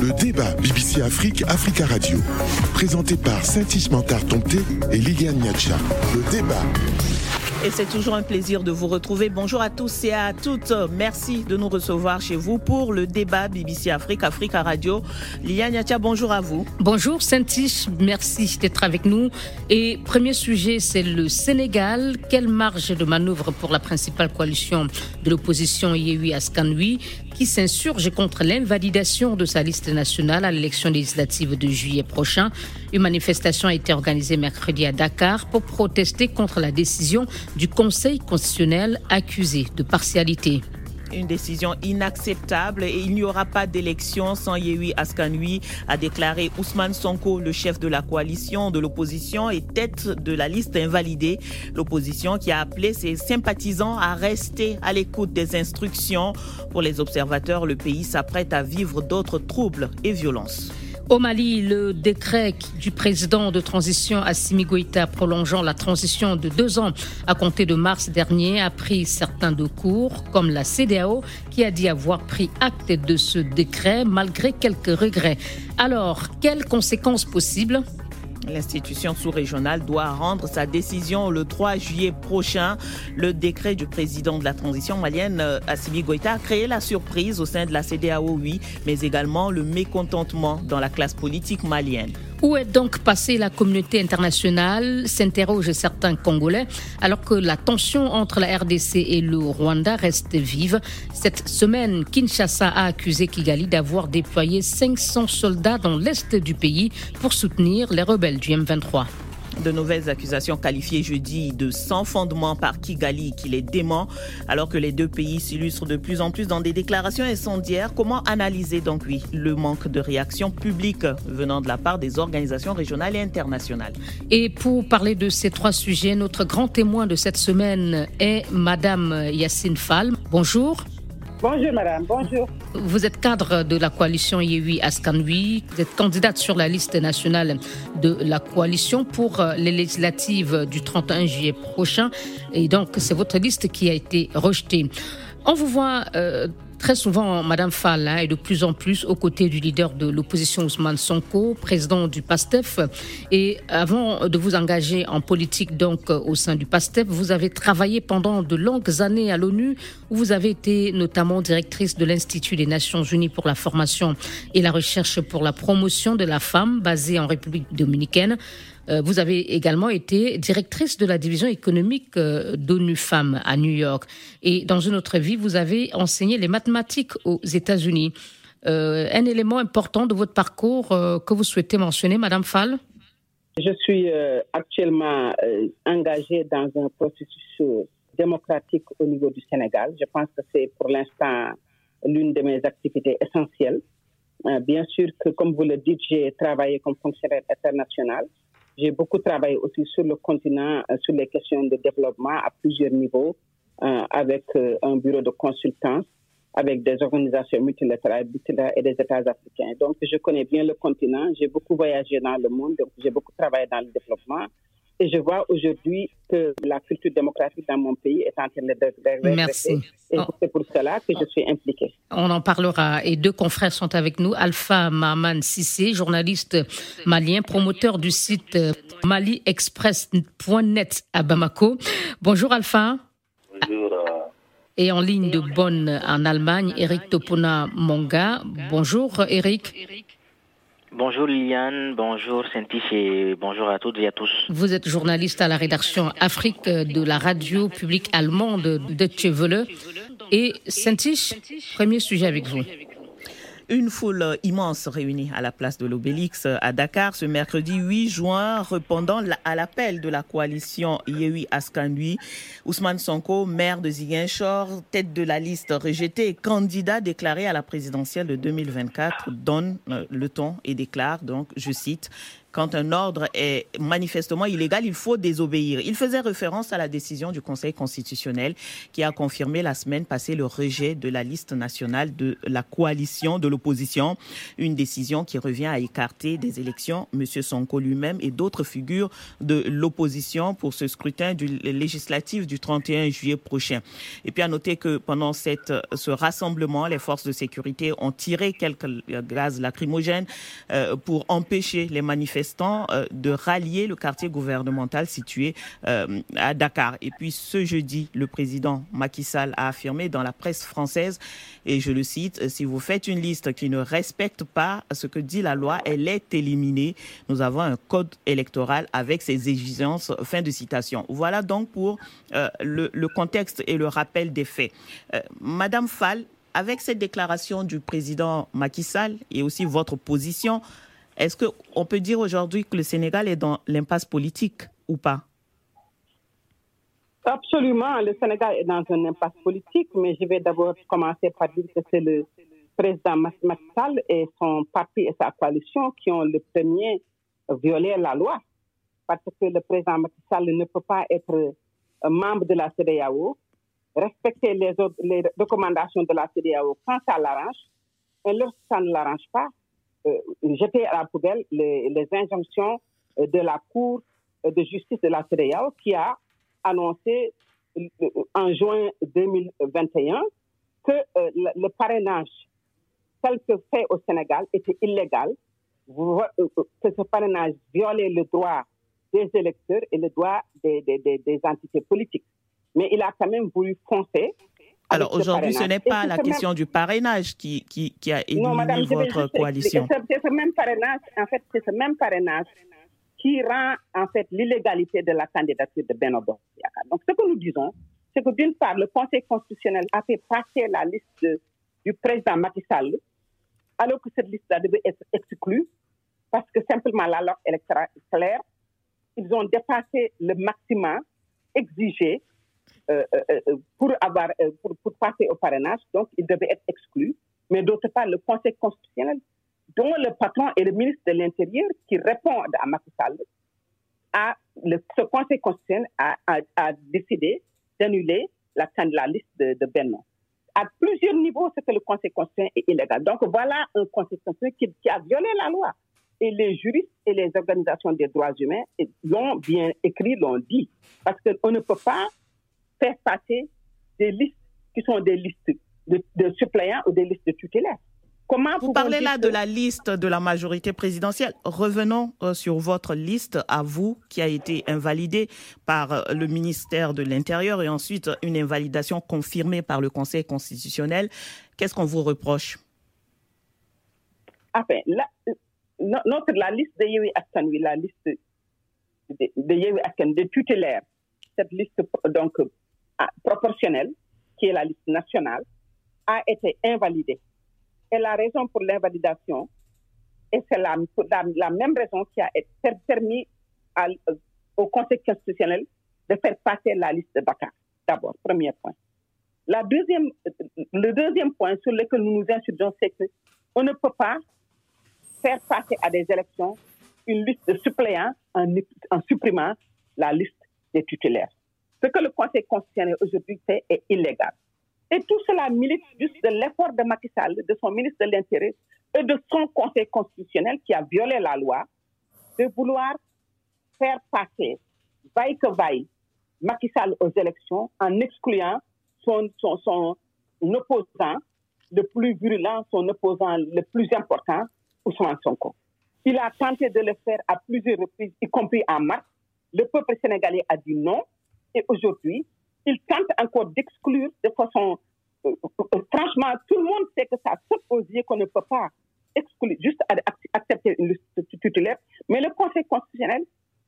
Le débat BBC Afrique, Africa Radio. Présenté par Saint-Ismantar Tomté et Liliane Niacha. Le débat. Et c'est toujours un plaisir de vous retrouver. Bonjour à tous et à toutes. Merci de nous recevoir chez vous pour le débat BBC Afrique, Africa Radio. Liliane Niacha, bonjour à vous. Bonjour Saint-Ish, merci d'être avec nous. Et premier sujet, c'est le Sénégal. Quelle marge de manœuvre pour la principale coalition de l'opposition Yehui Askanui qui s'insurge contre l'invalidation de sa liste nationale à l'élection législative de juillet prochain. Une manifestation a été organisée mercredi à Dakar pour protester contre la décision du Conseil constitutionnel accusé de partialité une décision inacceptable et il n'y aura pas d'élection sans Yehui Askanui, a déclaré Ousmane Sonko, le chef de la coalition de l'opposition et tête de la liste invalidée. L'opposition qui a appelé ses sympathisants à rester à l'écoute des instructions. Pour les observateurs, le pays s'apprête à vivre d'autres troubles et violences. Au Mali, le décret du président de transition Assimi Goïta prolongeant la transition de deux ans à compter de mars dernier a pris certains de cours, comme la CDAO qui a dit avoir pris acte de ce décret malgré quelques regrets. Alors, quelles conséquences possibles? L'institution sous-régionale doit rendre sa décision le 3 juillet prochain. Le décret du président de la transition malienne, euh, Assimi Goïta, a créé la surprise au sein de la CDAO, oui, mais également le mécontentement dans la classe politique malienne. Où est donc passée la communauté internationale s'interrogent certains Congolais, alors que la tension entre la RDC et le Rwanda reste vive. Cette semaine, Kinshasa a accusé Kigali d'avoir déployé 500 soldats dans l'est du pays pour soutenir les rebelles du M23 de nouvelles accusations qualifiées jeudi de sans fondement par Kigali qui les dément, alors que les deux pays s'illustrent de plus en plus dans des déclarations incendiaires. Comment analyser donc oui le manque de réaction publique venant de la part des organisations régionales et internationales? Et pour parler de ces trois sujets, notre grand témoin de cette semaine est Madame Yacine Fall. Bonjour. Bonjour madame, bonjour. Vous êtes cadre de la coalition Yehui Askanui, vous êtes candidate sur la liste nationale de la coalition pour euh, les législatives du 31 juillet prochain et donc c'est votre liste qui a été rejetée. On vous voit euh, très souvent, Madame Fall hein, et de plus en plus aux côtés du leader de l'opposition Ousmane Sonko, président du PASTEF. Et avant de vous engager en politique donc au sein du PASTEF, vous avez travaillé pendant de longues années à l'ONU, où vous avez été notamment directrice de l'Institut des Nations Unies pour la formation et la recherche pour la promotion de la femme, basée en République dominicaine. Euh, vous avez également été directrice de la division économique euh, d'ONU Femmes à New York. Et dans une autre vie, vous avez enseigné les mathématiques aux États-Unis. Euh, un élément important de votre parcours que vous souhaitez mentionner, Madame Fall? Je suis actuellement engagée dans un processus démocratique au niveau du Sénégal. Je pense que c'est pour l'instant l'une de mes activités essentielles. bien sûr que, comme vous le dites, j'ai travaillé comme fonctionnaire international j'ai beaucoup travaillé aussi sur le continent, euh, sur les questions de développement à plusieurs niveaux, euh, avec euh, un bureau de consultance, avec des organisations multilatérales et des États africains. Donc, je connais bien le continent, j'ai beaucoup voyagé dans le monde, donc j'ai beaucoup travaillé dans le développement. Et je vois aujourd'hui que la culture démocratique dans mon pays est en train de régresser. Merci. Et c'est pour cela que je suis impliquée. On en parlera. Et deux confrères sont avec nous. Alpha Maman Sissé, journaliste malien, promoteur du site maliexpress.net à Bamako. Bonjour Alpha. Bonjour. Euh, Et en ligne de Bonn en Allemagne, Eric Topona Monga. Bonjour Eric. Bonjour Liliane, bonjour Saintis et bonjour à toutes et à tous. Vous êtes journaliste à la rédaction Afrique de la radio publique allemande de Welle. Et Saintis, premier sujet avec vous. Une foule immense réunie à la place de l'Obélix à Dakar ce mercredi 8 juin, répondant à l'appel de la coalition Yehui Askanui. Ousmane Sonko, maire de Ziguinchor, tête de la liste rejetée candidat déclaré à la présidentielle de 2024, donne euh, le ton et déclare donc, je cite, quand un ordre est manifestement illégal, il faut désobéir. Il faisait référence à la décision du Conseil constitutionnel qui a confirmé la semaine passée le rejet de la liste nationale de la coalition de l'opposition, une décision qui revient à écarter des élections M. Sonko lui-même et d'autres figures de l'opposition pour ce scrutin du législatif du 31 juillet prochain. Et puis à noter que pendant cette, ce rassemblement, les forces de sécurité ont tiré quelques gaz lacrymogènes euh, pour empêcher les euh, de rallier le quartier gouvernemental situé euh, à Dakar. Et puis ce jeudi, le président Macky Sall a affirmé dans la presse française, et je le cite, si vous faites une liste qui ne respecte pas ce que dit la loi, elle est éliminée. Nous avons un code électoral avec ses exigences. Fin de citation. Voilà donc pour le, le, contexte et le rappel des faits. Madame Fall, avec cette déclaration du président Macky Sall et aussi votre position, est-ce qu'on peut dire aujourd'hui que le Sénégal est dans l'impasse politique ou pas? Absolument, le Sénégal est dans une impasse politique, mais je vais d'abord commencer par dire que c'est le président Macky Sall et son parti et sa coalition qui ont le premier violé la loi. Parce que le président Macky Sall ne peut pas être membre de la CDAO, respecter les, les recommandations de la CDAO quand ça l'arrange, et lorsque ça ne l'arrange pas, euh, jeter à la poubelle les, injonctions euh, de la Cour euh, de justice de la CDAO qui a annoncé en juin 2021 que le, parrainage tel que fait au Sénégal était illégal, que ce parrainage violait le droit des électeurs et le droit des, des entités politiques mais il a quand même voulu foncer. Alors aujourd'hui, ce n'est pas la question du parrainage qui, qui, qui a éliminé votre coalition. C'est ce même parrainage, en fait, c'est ce même parrainage qui rend en fait l'illégalité de la candidature de Benoît Donc ce que nous disons, c'est que d'une part, le Conseil constitutionnel a fait passer la liste du président Macky Sall, alors que cette liste-là devait être exclue, parce que simplement la loi électorale est claire. Ils ont dépassé le maximum exigé pour, avoir, pour, passer au parrainage, donc il devait être exclu. Mais d'autre part, le Conseil constitutionnel, dont le patron est le ministre de l'Intérieur, qui répond à Macky Sall, ce Conseil constitutionnel a, décidé d'annuler la, liste de, de Benno. À plusieurs niveaux, c'est que le Conseil constitutionnel est illégal. Donc voilà un Conseil constitutionnel qui a violé la loi. Et les juristes et les organisations des droits humains l'ont bien écrit, l'ont dit. Parce qu'on ne peut pas faire passer des listes qui sont des listes de, suppléants ou des listes de tutélaires. Comment vous parlez là de la liste de la majorité présidentielle. Revenons euh, sur votre liste à vous qui a été invalidée par euh, le ministère de l'Intérieur et ensuite une invalidation confirmée par le Conseil constitutionnel. Qu'est-ce qu'on vous reproche? Enfin, la, notre, la liste de Yewi la liste de, de des tutélaires, cette liste donc proportionnelle, qui est la liste nationale, a été invalidée. Et la raison pour l'invalidation, et c'est la, même raison qui a permis au Conseil constitutionnel de faire passer la liste de Dakar. D'abord, premier point. La deuxième, le deuxième point sur lequel nous nous insurgeons, c'est qu'on ne peut pas faire passer à des élections une liste de suppléants en, en supprimant la liste des titulaires. Ce que le Conseil constitutionnel aujourd'hui fait est illégal. Et tout cela milite juste de l'effort de Macky Sall, de son ministre de l'Intérieur et de son Conseil constitutionnel qui a violé la loi, de vouloir faire passer, vaille que vaille, Macky Sall aux élections en excluant son, son, opposant le plus virulent, son opposant le plus important, Ousmane Sonko. Il a tenté de le faire à plusieurs reprises, y compris en mars. Le peuple sénégalais a dit non. Et aujourd'hui, il tente encore d'exclure de façon... Euh, euh, franchement, tout le monde sait que ça saute aux yeux qu'on ne peut pas exclure, juste accepter une liste titulaire. Mais le Conseil constitutionnel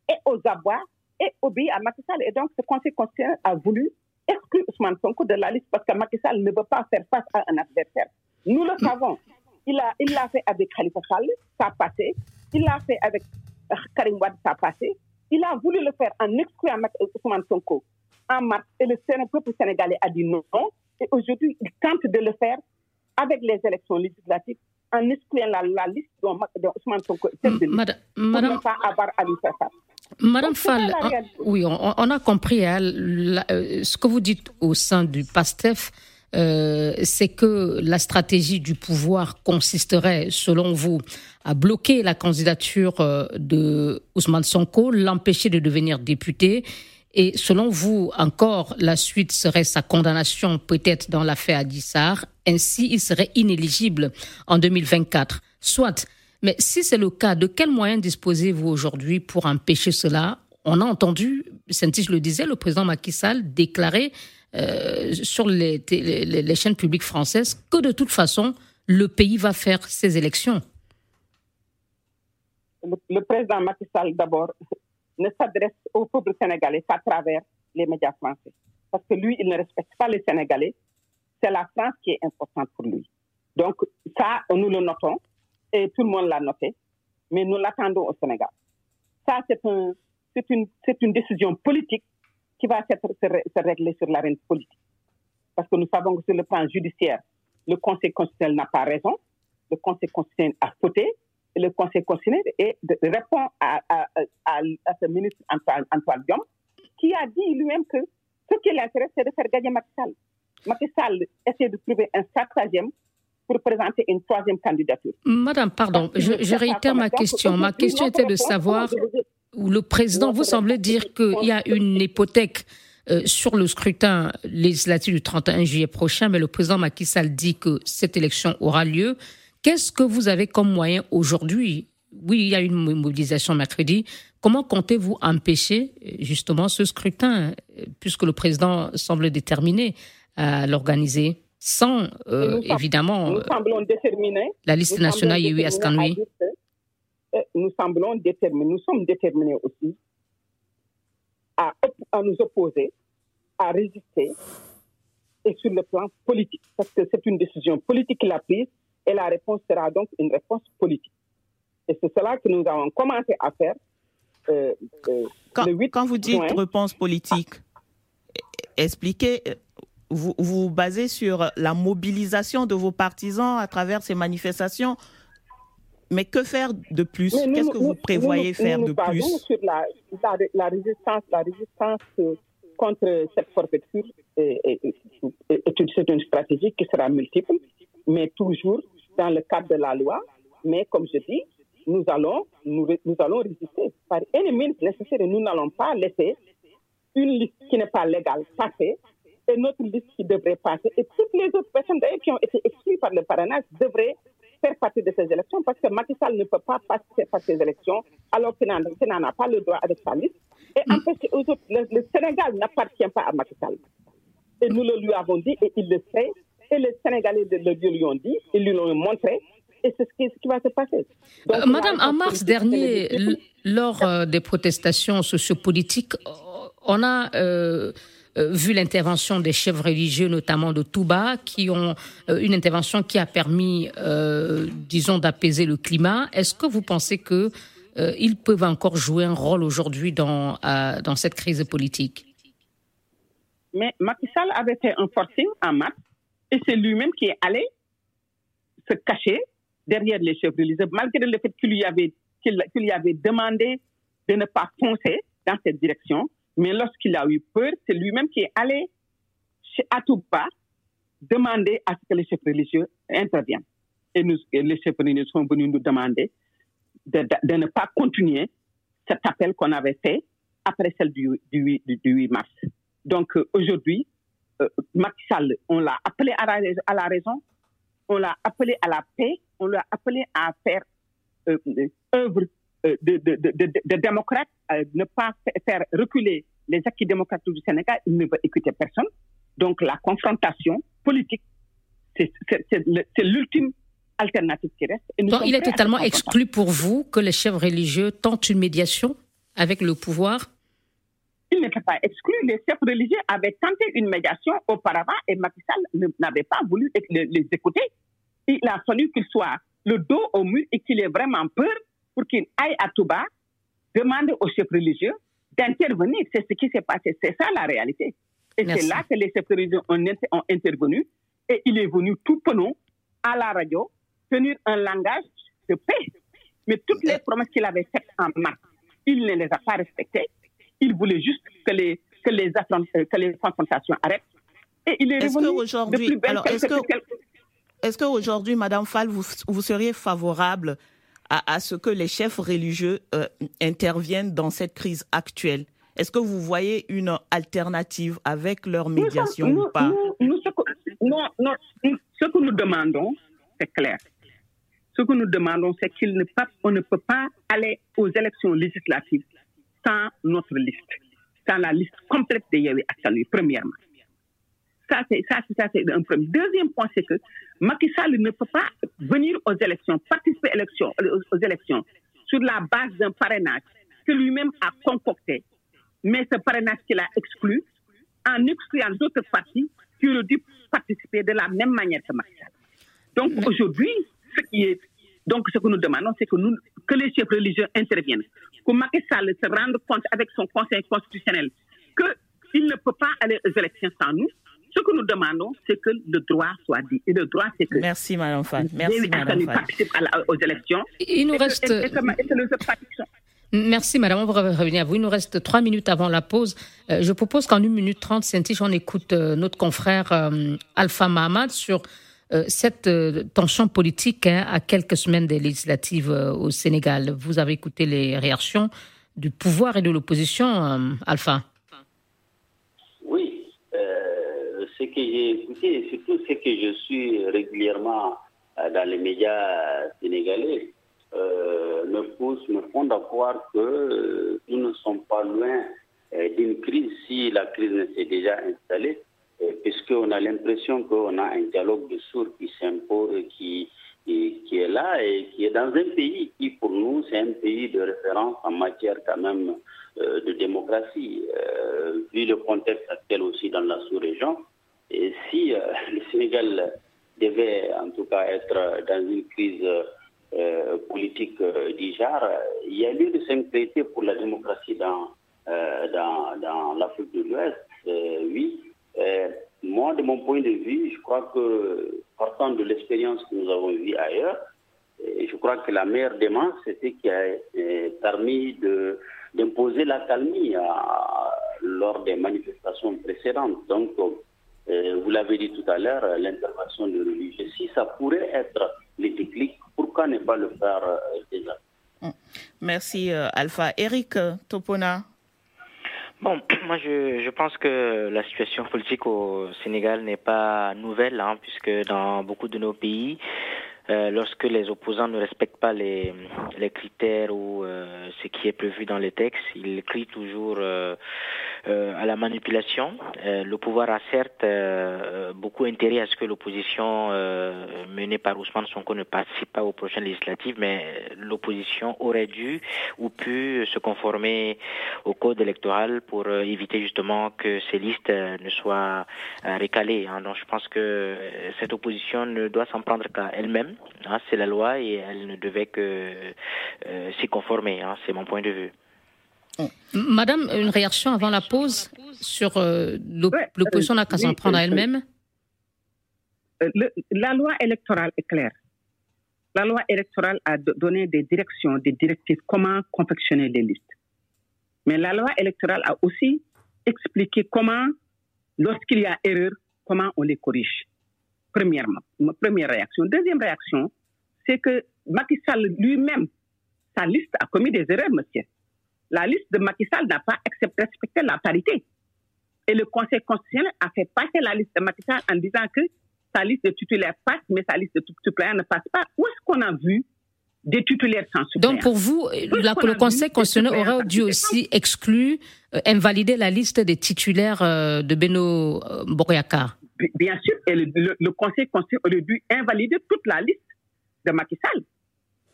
est aux abois et obéit à Macky. Et donc, ce Conseil constitutionnel a voulu exclure Ousmane Sonko de la liste parce que Macky ne veut pas faire face à un adversaire. Nous le savons. Il l'a fait avec Khalifa Sall, ça a passé. Il l'a fait avec Karim Wad, ça a passé. Il a voulu le faire en excluant Ousmane Sonko en mars et le peuple sénégalais a dit non. Et aujourd'hui, il tente de le faire avec les élections législatives en excluant la, liste d'Ousmane Sonko, Madame, Madame, pas avoir Madame Fall, oui, on, a compris hein, euh, ce que vous dites au sein du PASTEF. Euh, c'est que la stratégie du pouvoir consisterait, selon vous, à bloquer la candidature euh, de Ousmane Sonko, l'empêcher de devenir député. Et selon vous, encore, la suite serait sa condamnation peut-être dans l'affaire Adissar. Ainsi, il serait inéligible en 2024. Soit. Mais si c'est le cas, de quels moyens disposez-vous aujourd'hui pour empêcher cela? On a entendu, Saint-Tige le disait, le président Macky Sall déclarer euh, sur les, chaînes publiques françaises que de toute façon, le pays va faire ses élections. Le, président Macky Sall, d'abord, ne s'adresse au peuple sénégalais qu'à travers les médias français. Parce que lui, il ne respecte pas les Sénégalais. C'est la France qui est importante pour lui. Donc, ça, nous le notons et tout le monde l'a noté. Mais nous l'attendons au Sénégal. Ça, c'est un, une, une décision politique qui va se, régler sur l'arène politique. Parce que nous savons que sur le plan judiciaire, le Conseil constitutionnel n'a pas raison, le Conseil constitutionnel a fauté, le Conseil constitutionnel est répond à, à, à, ce ministre Antoine, Antoine Diom, qui a dit lui-même que ce qui l'intéresse, c'est de faire gagner Macky Sall. Macky Sall essaie de trouver un stratagème pour présenter une troisième candidature. Madame, pardon, je, je réitère ma question. Ma question était de savoir où le président, vous semblez dire qu'il y a une hypothèque euh, sur le scrutin législatif du 31 juillet prochain, mais le président Macky Sall dit que cette élection aura lieu. Qu'est-ce que vous avez comme moyen aujourd'hui? Oui, il y a une mobilisation mercredi. Comment comptez-vous empêcher justement ce scrutin, puisque le président semble déterminé à l'organiser sans, euh, évidemment, nous semblons déterminés, la liste nationale Yehui Askanui nous semblons déterminés, nous sommes déterminés aussi à, nous opposer, à résister, et sur le plan politique, parce que c'est une décision politique qu'il a prise, et la réponse sera donc une réponse politique. Et c'est cela que nous avons commencé à faire. Euh, euh, quand, le 8 quand, vous dites réponse politique, expliquez, vous vous basez sur la mobilisation de vos partisans à travers ces manifestations mais que faire de plus Qu'est-ce que vous prévoyez faire de plus sur la, la, résistance, la résistance euh, contre cette forfaiture c'est une stratégie qui sera multiple, mais toujours dans le cadre de la loi. Mais comme je dis, nous allons, nous, allons résister par ennemi nécessaire. Nous n'allons pas laisser une liste qui n'est pas légale passer et notre liste qui devrait passer. Et toutes les autres personnes d'ailleurs qui ont été exclues par le parrainage devraient faire partie de ces élections parce que Macky Sall ne peut pas passer par ces élections alors qu'il n'en a pas le droit avec sa liste. Et en fait, le, Sénégal n'appartient pas à Macky Sall. Et nous le lui avons dit et il le sait. Et les Sénégalais de lui ont dit, ils lui l'ont montré. Et c'est ce, qui va se passer. Euh, Madame, en mars dernier, lors euh, des protestations sociopolitiques, on a euh, euh, vu l'intervention des chefs religieux, notamment de Touba, qui ont euh, une intervention qui a permis, euh, disons, d'apaiser le climat. Est-ce que vous pensez que ils peuvent encore jouer un rôle aujourd'hui dans, dans cette crise politique? Mais Macky Sall avait fait un forcing en mars et c'est lui-même qui est allé se cacher derrière les chefs religieux, malgré le fait qu'il lui, avait, qu'il lui avait demandé de ne pas foncer dans cette direction. Mais lorsqu'il a eu peur, c'est lui-même qui est allé chez Atouba demander à ce que les chefs religieux interviennent. Et, les chefs religieux sont venus nous demander de, ne pas continuer cet appel qu'on avait fait après celle du, du, 8 mars. Donc euh, aujourd'hui, Macky Sall, on l'a appelé à la, à la, raison, on l'a appelé à la paix, on l'a appelé à faire euh, œuvre euh, de, de, de, de démocrate, euh, ne pas faire reculer les acquis démocratiques du Sénégal, il ne veut écouter personne. Donc la confrontation politique, c'est l'ultime alternative qui reste. Donc il est totalement exclu pour vous que les chefs religieux tentent une médiation avec le pouvoir il n'était pas exclu. Les chefs religieux avaient tenté une médiation auparavant et Macky Sall n'avait pas voulu les écouter. Il a fallu qu'il soit le dos au mur et qu'il ait vraiment peur pour qu'il aille à Touba, demander aux chefs religieux d'intervenir. C'est ce qui s'est passé. C'est ça la réalité. Et c'est là que les chefs religieux ont, ont, intervenu. Et il est venu tout penaud à la radio tenir un langage de paix. Mais toutes les promesses qu'il avait faites en mars, il ne les a pas respectées. Il voulait juste que les, que les, que les confrontations arrêtent. Et il est, revenu aujourd'hui, alors est-ce que, est-ce qu'aujourd'hui, Madame Fall, vous, vous seriez favorable à, à, ce que les chefs religieux euh, interviennent dans cette crise actuelle? Est-ce que vous voyez une alternative avec leur médiation ou pas? nous, ce que, non, non, ce que nous demandons, c'est clair. Ce que nous demandons, c'est qu'on ne, ne peut pas aller aux élections législatives sans notre liste, sans la liste complète de Yahweh Assani, premièrement. Ça, c'est, ça, ça, c'est un premier. Deuxième point, c'est que Macky Sall ne peut pas venir aux élections, participer aux élections, aux élections sur la base d'un parrainage que lui-même a concocté, mais ce parrainage qu'il a exclu, en excluant d'autres partis qui auraient dû participer de la même manière que Macky Sall. Donc aujourd'hui, ce qui est donc ce que nous demandons, c'est que, nous, que les chefs religieux interviennent, que Macky Sall se rende compte avec son conseil constitutionnel qu'il ne peut pas aller aux élections sans nous. Ce que nous demandons, c'est que le droit soit dit. Et le droit, c'est que. Merci, Fall. Merci, Fall. participe aux élections. Il nous reste. Merci, madame. On va revenir à vous. Il nous reste trois minutes avant la pause. Euh, je propose qu'en une minute trente, Saint-Tige, on écoute euh, notre confrère euh, Alpha Mahamad sur cette tension politique hein, à quelques semaines des législatives au Sénégal. Vous avez écouté les réactions du pouvoir et de l'opposition, Alpha? ce que j'ai écouté, et surtout ce que je suis régulièrement euh, dans les médias sénégalais, euh, me pousse, me font croire que euh, nous ne sommes pas loin d'une crise si la crise ne s'est déjà installée, puisqu'on a l'impression qu'on a un dialogue de sourds qui s'impose, qui, qui, est là et qui est dans un pays qui, pour nous, c'est un pays de référence en matière quand même de démocratie, vu le contexte actuel aussi dans la sous-région. Et si euh, le Sénégal devait en tout cas être dans une crise euh, politique euh, du genre, il y a lieu de s'inquiéter pour la démocratie dans, dans l'Afrique de l'Ouest. oui. Moi, de mon point de vue, je crois que partant de l'expérience que nous avons vue ailleurs, je crois que la meilleure démarche, c'était qui a permis d'imposer la calmie lors des manifestations précédentes. Donc, euh, vous l'avez dit tout à l'heure, euh, l'intervention de religieux, si ça pourrait être déclics, pourquoi ne pas le faire euh, déjà? Mm. Merci Alpha. Eric Topona. Bon, moi je, je, pense que la situation politique au Sénégal n'est pas nouvelle, hein, puisque dans beaucoup de nos pays, euh, lorsque les opposants ne respectent pas les, critères ou euh, ce qui est prévu dans les textes, ils crient toujours euh, à la manipulation. le pouvoir a certes beaucoup intérêt à ce que l'opposition menée par Ousmane Sonko ne participe pas aux prochaines législatives, mais l'opposition aurait dû ou pu se conformer au code électoral pour éviter justement que ces listes ne soient récalées. Hein. Donc je pense que cette opposition ne doit s'en prendre qu'à elle-même Hein, c'est la loi et elle ne devait que euh, s'y conformer. Hein, c'est mon point de vue. Madame, une réaction avant la pause sur euh, l'opposition n'a qu'à s'en prendre à elle-même? euh, La loi électorale est claire. La loi électorale a donné des directions, des directives, comment confectionner les listes. Mais la loi électorale a aussi expliqué comment, lorsqu'il y a erreur, comment on les corrige premièrement, ma première réaction. Deuxième réaction, c'est que Macky Sall lui-même, sa liste a commis des erreurs, monsieur. La liste de Macky Sall n'a pas accepté, respecté la parité. Et le Conseil constitutionnel a fait passer la liste de Macky Sall en disant que sa liste de titulaires passe, mais sa liste de suppléants ne passe pas. Où est-ce qu'on a vu des titulaires sans suppléants? Donc pour vous, le Conseil constitutionnel aurait dû aussi exclure, euh, invalider la liste des titulaires euh, de Beno euh, bien sûr, le, Conseil constitutionnel aurait dû invalider toute la liste de Macky Sall,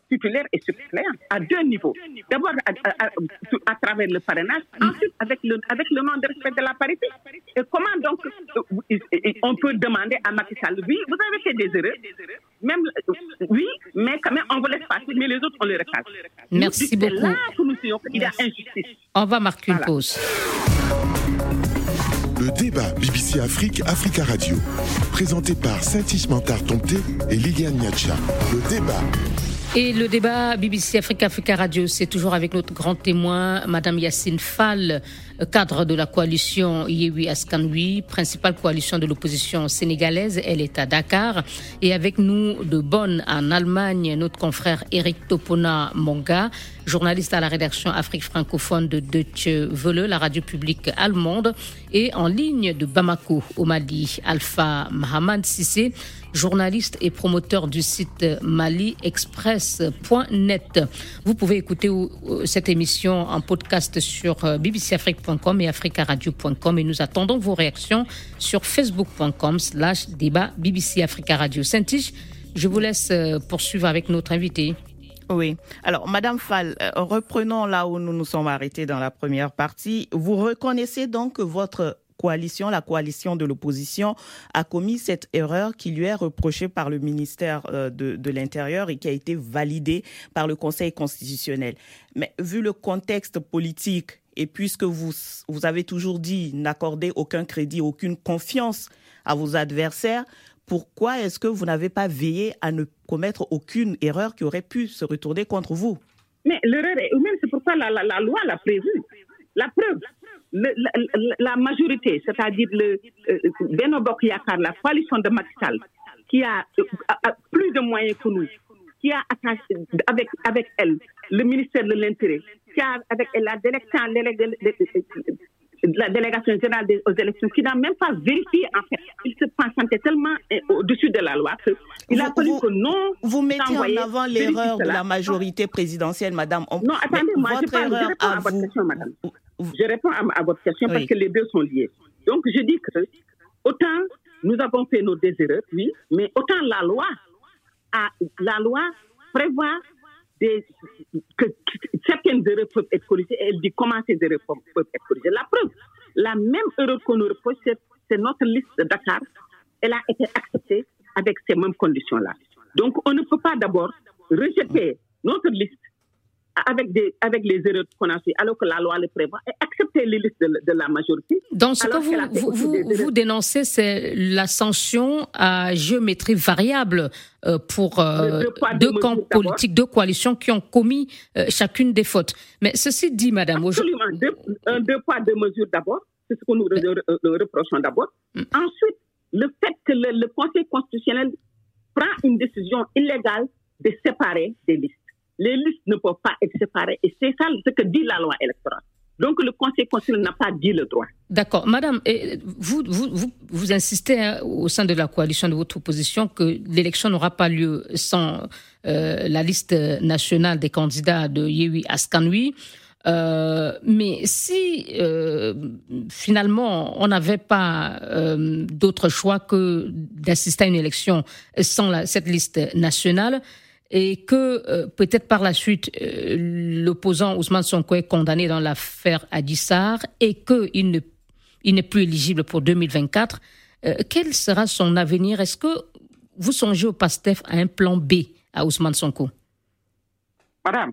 titulaire et suppléant, à deux niveaux. D'abord à, travers le parrainage, ensuite avec le, avec le nom de respect de la parité. Et comment donc euh, on peut demander à Macky Sall, oui, vous avez fait des erreurs, même, oui, mais quand même on vous laisse passer, mais les autres on les recale. Merci beaucoup. là que nous il y a injustice. On va marquer une pause. Le débat BBC Afrique, Africa Radio. Présenté par Saint-Ismantar Tomté et Liliane Niacha. Le débat. Et le débat BBC Africa Africa Radio, c'est toujours avec notre grand témoin, Madame Yacine Fall, cadre de la coalition Yewi Askanwi, principale coalition de l'opposition sénégalaise. Elle est à Dakar. Et avec nous de Bonn, en Allemagne, notre confrère Eric Topona Monga, journaliste à la rédaction Afrique francophone de Deutsche Welle, la radio publique allemande, et en ligne de Bamako, au Mali, Alpha Mohamed Sissé, journaliste et promoteur du site maliexpress.net. Vous pouvez écouter cette émission en podcast sur bbcafrique.com et africaradio.com et nous attendons vos réactions sur facebook.com slash débat BBC Africa Radio. saint je vous laisse poursuivre avec notre invité. Oui. Alors, Madame Fall, reprenons là où nous nous sommes arrêtés dans la première partie. Vous reconnaissez donc que votre coalition, la coalition de l'opposition, a commis cette erreur qui lui est reprochée par le ministère euh, de, l'Intérieur et qui a été validée par le Conseil constitutionnel. Mais vu le contexte politique et puisque vous, vous avez toujours dit n'accorder aucun crédit, aucune confiance à vos adversaires, pourquoi est-ce que vous n'avez pas veillé à ne commettre aucune erreur qui aurait pu se retourner contre vous? Mais l'erreur est c'est pourquoi la, la loi l'a prévu. La preuve, la, majorité, c'est-à-dire le euh, Yakar, la coalition de Matisal, qui a, plus de moyens que nous, qui a attaché avec, avec elle le ministère de l'Intérieur, avec la délégation, la délégation générale des, aux élections, qui n'a même pas vérifié, en fait, il se sentait tellement euh, au-dessus de la loi qu'il a fallu que non. Vous mettez en avant l'erreur de la majorité présidentielle, madame. non, attendez, moi, je, parle, je réponds à, votre question, madame. Je réponds à, votre question parce que les deux sont liés. Donc, je dis que autant nous avons fait nos désirs, oui, mais autant la loi, a, la loi prévoit des, que, certaines erreurs peuvent être corrigées et elle dit comment ces erreurs peuvent être corrigées. La preuve, la même erreur qu'on nous reproche, c'est notre liste de Dakar. Elle a été acceptée avec ces mêmes conditions-là. Donc, on ne peut pas d'abord rejeter notre liste avec, des, avec les erreurs qu'on a fait, alors que la loi le prévoit, et accepter les listes de, la majorité. Donc, ce que vous, vous, vous, dénoncez, c'est la sanction à géométrie variable euh, pour euh, deux, camps politiques, deux coalitions qui ont commis euh, chacune des fautes. Mais ceci dit, madame... Absolument. Deux, un, deux poids, deux mesures d'abord. C'est ce que nous reprochons d'abord. Mm. Ensuite, le fait que le Conseil constitutionnel prend une décision illégale de séparer des listes les listes ne peuvent pas être séparées. Et c'est ça ce que dit la loi électorale. Donc le Conseil constitutionnel n'a pas dit le droit. D'accord. Madame, vous, vous, vous, insistez hein, au sein de la coalition de votre opposition que l'élection n'aura pas lieu sans euh, la liste nationale des candidats de Yewi Askanui. Euh, mais si euh, finalement on n'avait pas d'autre choix que d'assister à une élection sans cette liste nationale, et que euh, peut-être par la suite euh, l'opposant Ousmane Sonko est condamné dans l'affaire Adissar et qu'il ne, il n'est plus éligible pour 2024, euh, quel sera son avenir? Est-ce que vous songez au PASTEF à un plan B à Ousmane Sonko? Madame,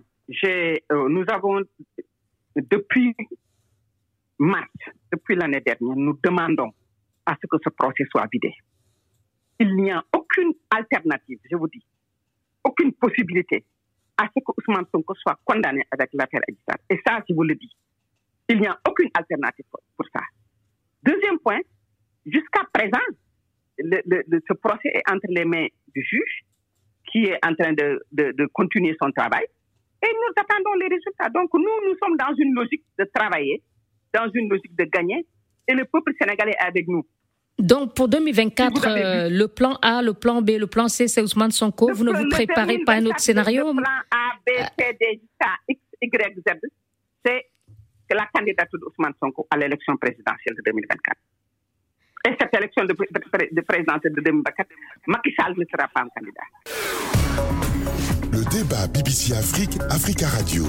nous avons depuis mars, depuis l'année dernière, nous demandons à ce que ce procès soit vidé. Il n'y a aucune alternative, je vous dis aucune possibilité à ce que Ousmane Sonko soit condamné avec l'affaire Adissar. Et ça, je vous le dis, il n'y a aucune alternative pour ça. Deuxième point, jusqu'à présent, ce procès est entre les mains du juge qui est en train de, de, continuer son travail. Et nous attendons les résultats. Donc nous, nous sommes dans une logique de travailler, dans une logique de gagner. Et le peuple sénégalais est avec nous. Donc pour 2024, euh, le plan A, le plan B, le plan C, c'est Ousmane Sonko. vous ne vous préparez pas un autre scénario Le plan A, B, C, D, X, Y, Z, c'est la candidature d'Ousmane Sonko à l'élection présidentielle de 2024. Et cette élection de, de présidentielle de 2024, Macky Sall ne sera pas un candidat. Le débat BBC Afrique, Africa Radio.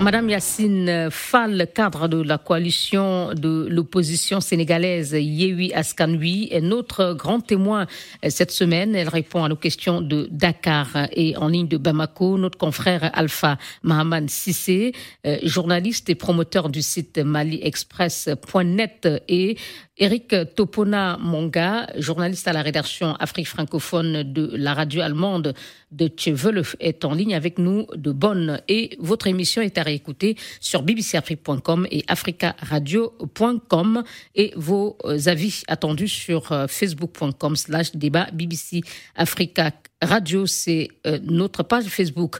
Madame Yacine Fall, cadre de la coalition de l'opposition sénégalaise Yehui Askanui, est notre grand témoin cette semaine. Elle répond à nos questions de Dakar et en ligne de Bamako. Notre confrère Alpha Mahaman Sissé, euh, journaliste et promoteur du site maliexpress.net et Eric Topona Monga, journaliste à la rédaction Afrique francophone de la radio allemande de Tchevel, est en ligne avec nous de Bonn. Et votre émission est à réécouter sur bbcafrique.com et africaradio.com et vos avis attendus sur euh, facebook.com slash débat BBC Africa Radio. C'est euh, notre page Facebook.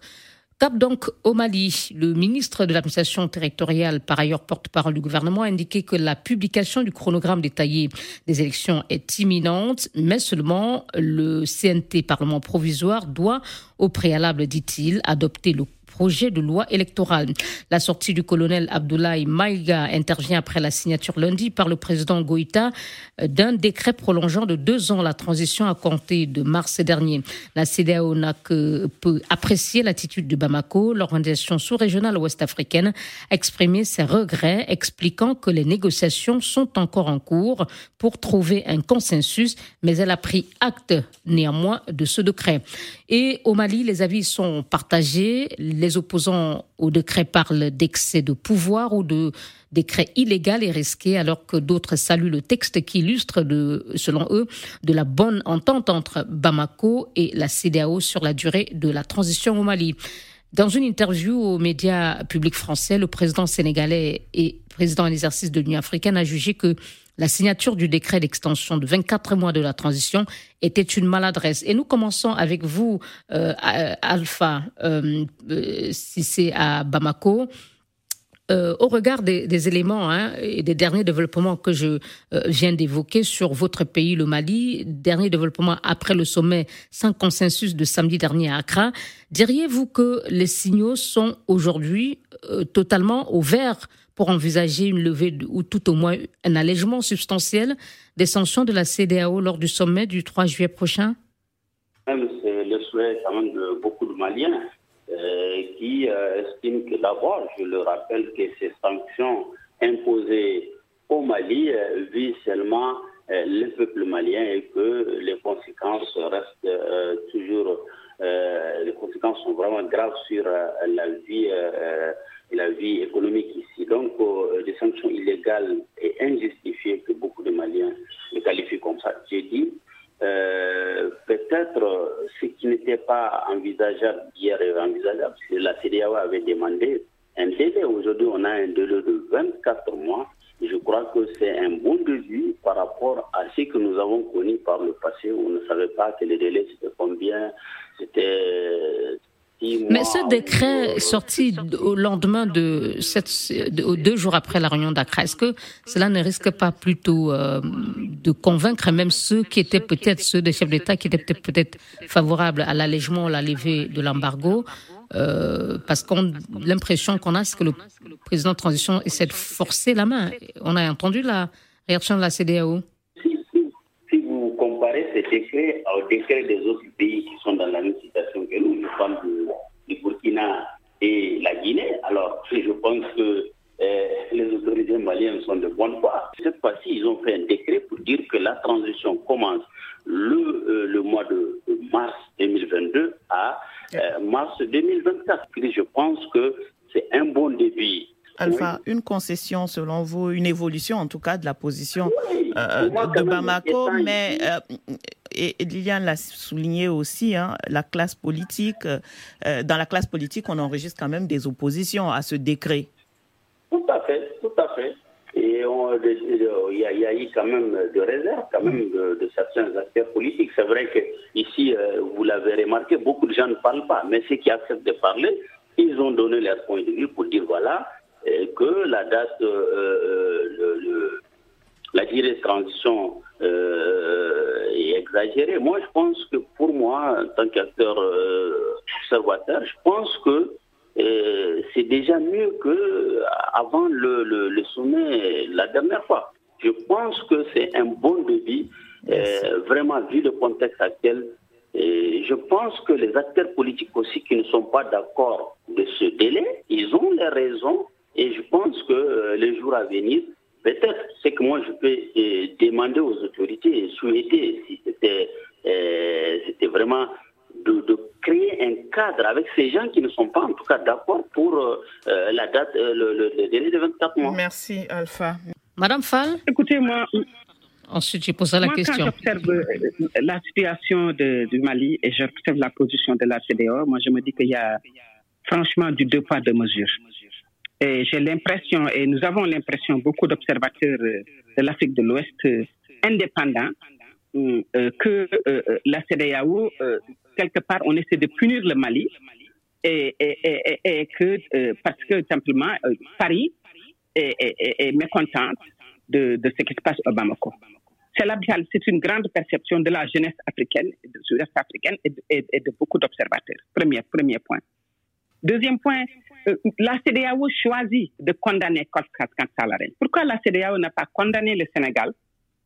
Cap donc au Mali. Le ministre de l'administration territoriale, par ailleurs porte-parole du gouvernement, a indiqué que la publication du chronogramme détaillé des élections est imminente, mais seulement le CNT, Parlement provisoire, doit, au préalable, dit-il, adopter le projet de loi électoral. La sortie du colonel Abdoulaye Maïga intervient après la signature lundi par le président Goïta euh, d'un décret prolongeant de deux ans la transition à compter de mars dernier. La CDAO n'a que peu apprécié l'attitude de Bamako. L'organisation sous-régionale ouest-africaine a exprimé ses regrets, expliquant que les négociations sont encore en cours pour trouver un consensus, mais elle a pris acte néanmoins de ce décret. Et au Mali, les avis sont partagés. Opposants au décret parlent d'excès de pouvoir ou de décret illégal et risqué, alors que d'autres saluent le texte qui illustre, selon eux, de la bonne entente entre Bamako et la CDAO sur la durée de la transition au Mali. Dans une interview aux médias publics français, le président sénégalais et président en exercice de l'Union africaine a jugé que la signature du décret d'extension de 24 mois de la transition était une maladresse. Et nous commençons avec vous, euh, Alpha, euh, euh, si c'est à Bamako. au regard des, éléments hein, et des derniers développements que je viens d'évoquer sur votre pays, le Mali, dernier développement après le sommet sans consensus de samedi dernier à Accra, diriez-vous que les signaux sont aujourd'hui totalement au vert pour envisager une levée ou tout au moins un allègement substantiel des sanctions de la CDAO lors du sommet du 3 juillet prochain? C'est le souhait quand même de beaucoup de Maliens euh, qui euh, estiment que d'abord, je le rappelle, que ces sanctions imposées au Mali euh, visent seulement le peuple malien et que les conséquences restent toujours, les conséquences sont vraiment graves sur la vie la vie économique ici. Donc, euh, des sanctions illégales et injustifiées que beaucoup de Maliens les qualifient comme ça. J'ai dit, euh, peut-être ce qui n'était pas envisageable hier est envisageable, la CDAO avait demandé un délai. Aujourd'hui, on a un délai de 24 mois. Je crois que c'est un bon début par rapport à ce que nous avons connu par le passé. On ne savait pas que les délais c'était combien, c'était mais ce décret sorti au lendemain de, cette, deux jours après la réunion d'Accra, est-ce que cela ne risque pas plutôt euh, de convaincre même ceux qui étaient peut-être ceux des chefs d'État qui étaient peut-être favorables à l'allègement, à la levée de l'embargo, euh, parce qu'on l'impression qu'on a, c'est que le président de transition essaie de forcer la main. On a entendu la réaction de la CDAO. Si, si vous comparez ces décrets au décret des autres pays qui sont dans la même nous, je parle du Burkina et la Guinée. Alors, je pense que euh, les autorités maliennes sont de bonne foi. Cette fois-ci, ils ont fait un décret pour dire que la transition commence le, euh, mois de mars 2022 à euh, mars 2024. Je pense que c'est un bon début. Alpha, une concession selon vous, une évolution en tout cas de la position de, Bamako, mais et Liliane l'a souligné aussi, hein, la classe politique, euh, dans la classe politique, on enregistre quand même des oppositions à ce décret. Tout à fait, tout à fait. Et il y, a eu quand même de réserves, quand même de, certains acteurs politiques. C'est vrai que ici, euh, vous l'avez remarqué, beaucoup de gens ne parlent pas, mais ceux qui acceptent de parler, ils ont donné leur point de vue pour dire voilà euh, que la date, le, la durée de transition est exagérée. Moi, je pense que pour moi, en tant qu'acteur euh, observateur, je pense que euh, c'est déjà mieux que avant le, le, sommet la dernière fois. Je pense que c'est un bon débit, euh, vraiment vu le contexte actuel. Et je pense que les acteurs politiques aussi qui ne sont pas d'accord de ce délai, ils ont les raisons et je pense que euh, les jours à venir, peut-être c'est que moi je peux euh, demander aux autorités et souhaiter si c'était euh, c'était vraiment de, créer un cadre avec ces gens qui ne sont pas en tout cas d'accord pour la date, le, délai de 24 mois. Merci Alpha. Madame Fall? Écoutez, moi, Ensuite, je poserai la question. Quand j'observe la situation du Mali et j'observe la position de la CDO, moi, je me dis qu'il y a franchement du deux poids, deux mesures. Et j'ai l'impression, et nous avons l'impression, beaucoup d'observateurs euh, de l'Afrique de l'Ouest euh, indépendants, que la CDAO, quelque part, on essaie de punir le Mali et, que, parce que simplement, Paris est, mécontente de, ce qui se passe au Bamako. C'est une grande perception de la jeunesse africaine, de l'Est africaine et de, beaucoup d'observateurs. Premier point. Deuxième point, euh, la CDAO choisit de condamner Salaren. Pourquoi la CDAO n'a pas condamné le Sénégal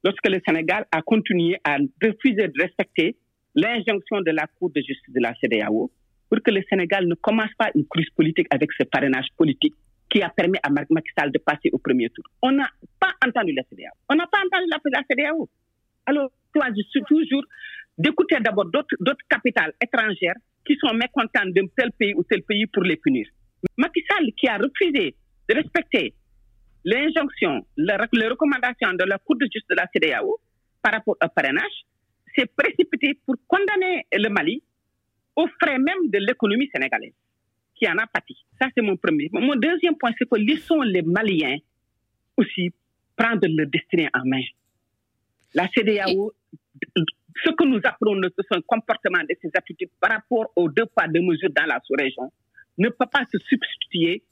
lorsque le Sénégal a continué à refuser de respecter l'injonction de la Cour de justice de la CDAO pour que le Sénégal ne commence pas une crise politique avec ce parrainage politique qui a permis à Macky Sall de passer au premier tour? On n'a pas entendu la CDAO. On n'a pas entendu la, la CDAO. Alors, toi, je suis toujours d'écouter d'abord d'autres capitales étrangères qui sont mécontents d'un tel pays ou tel pays pour les punir. Macky Sall, qui a refusé de respecter l'injonction, les recommandations de la Cour de justice de la CDAO par rapport au parrainage, s'est précipité pour condamner le Mali aux frais même de l'économie sénégalaise qui en a pâti. Ça, c'est mon premier. Mon deuxième point, c'est que laissons les Maliens aussi prendre leur destinée en main. La CDAO, ce que nous appelons ce comportement de ces attitudes par rapport aux deux pas de mesures dans la sous-région ne peut pas se substituer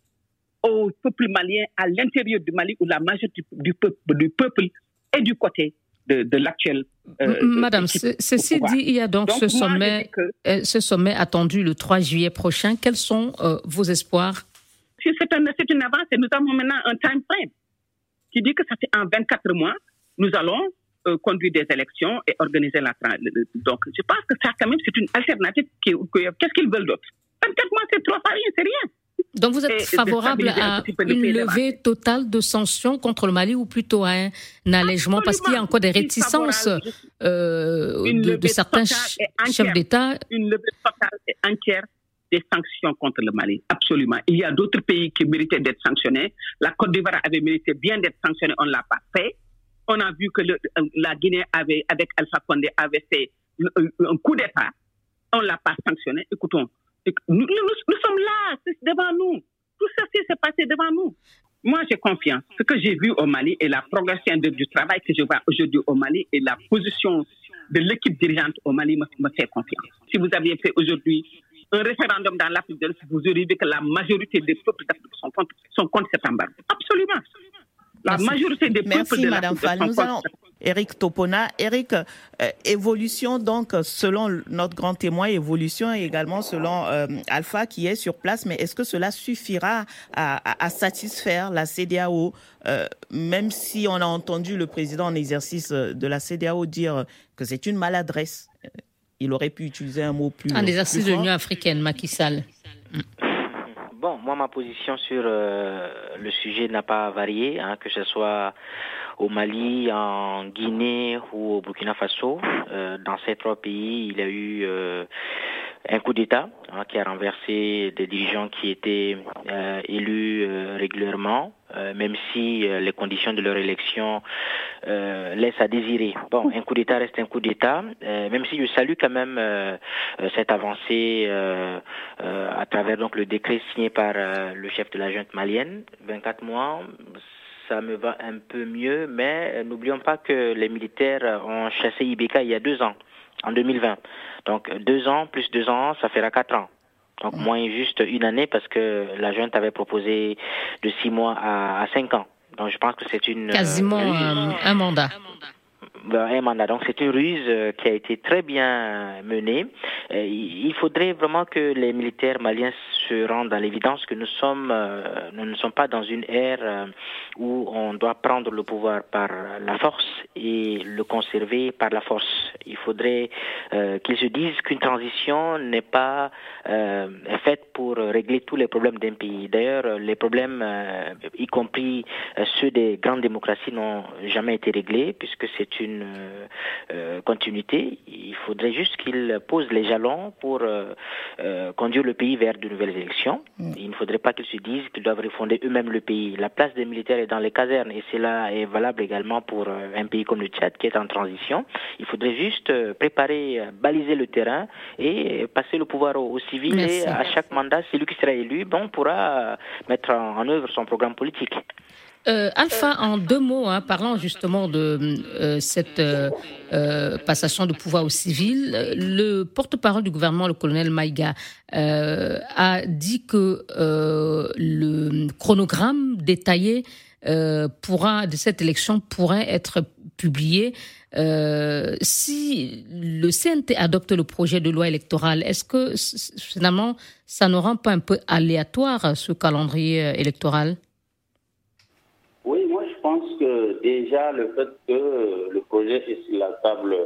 au peuple malien à l'intérieur du Mali où la majorité du peuple, du peuple est du côté de, l'actuel. Euh, Madame, ceci dit, il y a donc, ce, sommet, euh, ce sommet attendu le 3 juillet prochain. Quels sont euh, vos espoirs? C'est un, une avance et nous avons maintenant un time frame qui dit que ça fait en 24 mois, nous allons conduire des élections et organiser la. Donc, je pense que ça, quand même, c'est une alternative. Qu'est-ce qu'ils veulent d'autre? 24 mois, c'est trop, rien, c'est rien. Donc vous êtes favorable à une levée totale de sanctions contre le Mali ou plutôt à un, allègement parce qu'il y a encore des réticences euh, de, certains chefs d'État Une levée totale et entière des sanctions contre le Mali, absolument. Il y a d'autres pays qui méritaient d'être sanctionnés. La Côte d'Ivoire avait mérité bien d'être sanctionnée, on ne l'a pas fait. On a vu que la Guinée avait, avec Alpha Condé avait fait un coup d'État. On ne l'a pas sanctionné. Écoutons, nous, sommes là, c'est devant nous. Tout ceci s'est passé devant nous. Moi, j'ai confiance. Ce que j'ai vu au Mali et la progression du travail que je vois aujourd'hui au Mali et la position de l'équipe dirigeante au Mali me, fait confiance. Si vous aviez fait aujourd'hui un référendum dans l'Afrique de vous auriez vu que la majorité des peuples d'Afrique sont contre, sont contre cet embargo. Absolument. La majorité des peuples de Madame Fall. Nous allons, Eric Topona. Eric, euh, évolution donc selon notre grand témoin, évolution également selon euh, Alpha qui est sur place, mais est-ce que cela suffira à, satisfaire la CDAO, euh, même si on a entendu le président en exercice de la CDAO dire que c'est une maladresse? Il aurait pu utiliser un mot plus. En exercice de l'Union africaine, Macky Sall. Bon, moi, ma position sur euh, le sujet n'a pas varié, hein, que ce soit au Mali, en Guinée ou au Burkina Faso. Euh, dans ces trois pays, il y a eu euh, un coup d'État hein, qui a renversé des dirigeants qui étaient élus régulièrement, même si les conditions de leur élection laissent à désirer. Bon, un coup d'État reste un coup d'État, même si je salue quand même cette avancée à travers donc le décret signé par le chef de la junte malienne, 24 mois ça me va un peu mieux, mais euh, n'oublions pas que les militaires ont chassé Ibeka il y a deux ans, en 2020. Donc deux ans plus deux ans, ça fera quatre ans. Donc mm. moins juste une année parce que la junte avait proposé de six mois à, cinq ans. Donc je pense que c'est une... Quasiment euh, un mandat. Donc c'est une ruse euh, qui a été très bien menée. Il faudrait vraiment que les militaires maliens se rendre à l'évidence que nous euh, nous ne sommes pas dans une ère euh, où on doit prendre le pouvoir par la force et le conserver par la force. Il faudrait qu'ils se disent qu'une transition n'est pas faite pour régler tous les problèmes d'un pays. D'ailleurs, les problèmes, y compris ceux des grandes démocraties, n'ont jamais été réglés puisque c'est une continuité. Il faudrait juste qu'ils posent les jalons pour conduire le pays vers de nouvelles élections. Mm. Il ne faudrait pas qu'ils se disent qu'ils doivent refonder eux-mêmes le pays. La place des militaires est dans les casernes et cela est valable également pour euh, un pays comme le Tchad qui est en transition. Il faudrait juste euh, préparer, euh, baliser le terrain et passer le pouvoir aux, civils et à chaque mandat, celui qui sera élu, bon, pourra mettre en œuvre son programme politique. Euh, Alpha, en deux mots, hein, parlant justement de euh, cette euh, passation de pouvoir aux civils, le porte-parole du gouvernement, le colonel Maïga, a dit que le chronogramme détaillé pourra, de cette élection pourrait être publié. si le CNT adopte le projet de loi électorale, est-ce que finalement ça ne rend pas un peu aléatoire ce calendrier électoral? Déjà le fait que le projet est sur la table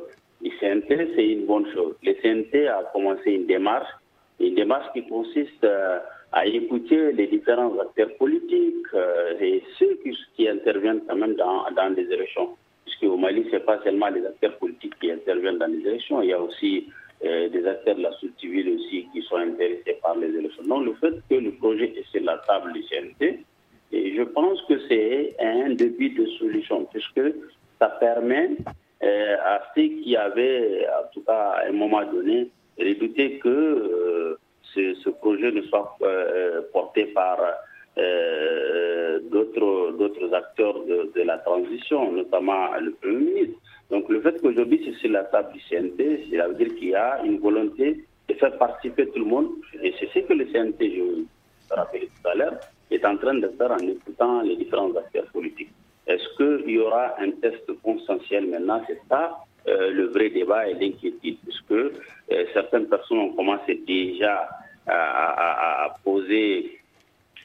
du CNT, c'est une bonne chose. Le CNT a commencé une démarche, une démarche qui consiste euh, à écouter les différents acteurs politiques euh, et ceux qui, interviennent quand même dans, dans les élections. Puisque au Mali, ce n'est pas seulement les acteurs politiques qui interviennent dans les élections, il y a aussi euh, des acteurs de la société civile aussi qui sont intéressés par les élections. Donc le fait que le projet est sur la table du CNT, et je pense que c'est un début de solution, puisque ça permet euh, à ceux qui avaient, en tout cas à un moment donné, redouté que euh, ce, projet ne soit euh, porté par d'autres acteurs de, la transition, notamment le Premier ministre. Donc le fait qu'aujourd'hui c'est sur la table du CNT, cela veut dire qu'il y a une volonté de faire participer tout le monde. Et c'est ce que le CNT, je vous rappelle tout à l'heure, est en train de faire en écoutant les différents acteurs politiques. Est-ce qu'il y aura un test consensuel maintenant? C'est ça euh, le vrai débat et l'inquiétude, puisque euh, certaines personnes ont commencé déjà à, poser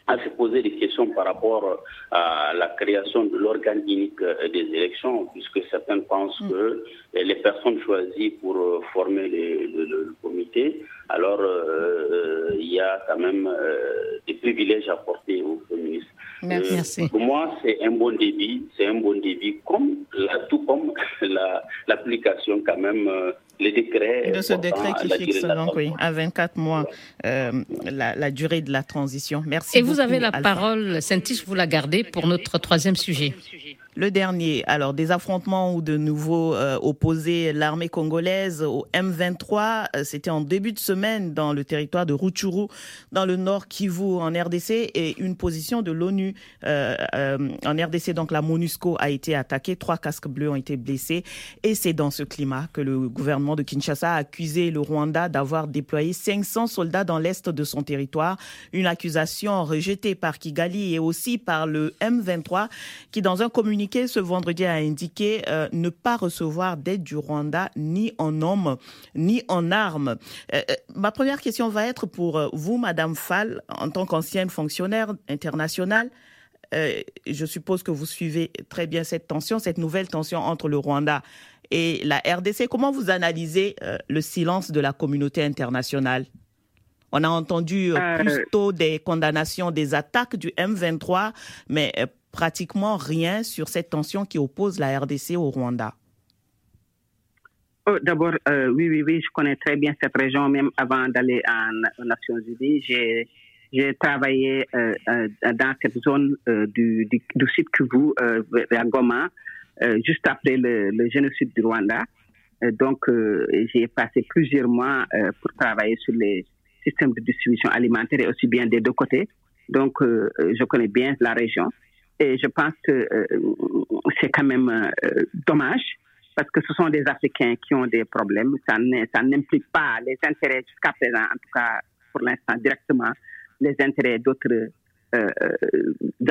à se poser des questions par rapport à la création de l'organe unique euh, des élections, puisque certains pensent mm. que les personnes choisies pour former le, comité, alors il y a quand même des privilèges apportés aux ministre. Merci. pour moi, c'est un bon débit, c'est un bon débit, comme tout comme l'application quand même les décrets. De ce décret qui fixe donc, oui, à 24 mois euh, la, durée de la transition. Merci. Et vous avez la parole, Saintis, vous la gardez pour notre troisième sujet. Le dernier, alors des affrontements ou de nouveau euh, opposés l'armée congolaise au M23, euh, c'était en début de semaine dans le territoire de Rutshuru, dans le nord Kivu en RDC, et une position de l'ONU euh, en RDC, donc la MONUSCO a été attaquée, trois casques bleus ont été blessés, et c'est dans ce climat que le gouvernement de Kinshasa a accusé le Rwanda d'avoir déployé 500 soldats dans l'est de son territoire, une accusation rejetée par Kigali et aussi par le M23, qui dans un communiqué ce vendredi a indiqué euh, ne pas recevoir d'aide du Rwanda ni en hommes ni en armes. Euh, euh, ma première question va être pour vous, Madame Fall, en tant qu'ancienne fonctionnaire internationale. je suppose que vous suivez très bien cette tension, cette nouvelle tension entre le Rwanda et la RDC. Comment vous analysez le silence de la communauté internationale? On a entendu plutôt des condamnations des attaques du M23, mais pratiquement rien sur cette tension qui oppose la RDC au Rwanda. Oh, d'abord, euh, oui, oui, oui, je connais très bien cette région, même avant d'aller aux Nations Unies. J'ai travaillé euh, euh, dans cette zone du, du, du, site Kivu, Goma, juste après le, le, génocide du Rwanda. donc, j'ai passé plusieurs mois pour travailler sur les systèmes de distribution alimentaire et aussi bien des deux côtés. Donc, je connais bien la région. Et je pense que euh, c'est quand même euh, dommage parce que ce sont des Africains qui ont des problèmes. Ça n'implique pas les intérêts jusqu'à présent, en tout cas pour l'instant directement, les intérêts d'autres euh,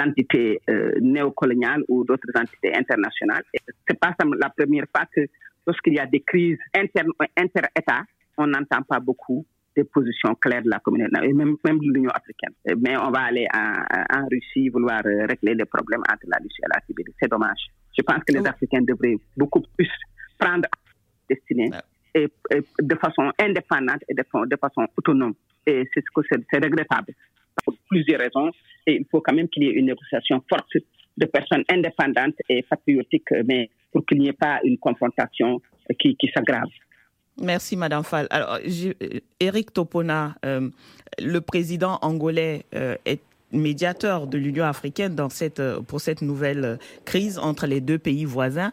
entités néocoloniales ou d'autres entités internationales. C'est pas la première fois que lorsqu'il y a des crises inter-États, on n'entend pas beaucoup des positions claires de la communauté, et même, même de l'Union africaine. Mais on va aller en, Russie vouloir régler les problèmes entre la Russie et la Sibérie. C'est dommage. Je pense que les Africains devraient beaucoup plus prendre destinée et, de façon indépendante et de, de façon autonome. Et c'est ce que c'est regrettable pour plusieurs raisons. Et il faut quand même qu'il y ait une négociation forte de personnes indépendantes et patriotiques, mais pour qu'il n'y ait pas une confrontation qui, qui s'aggrave. Merci, Madame Fall. Alors, Eric Topona, euh, le président angolais euh, est médiateur de l'Union africaine dans cette, euh, pour cette nouvelle crise entre les deux pays voisins.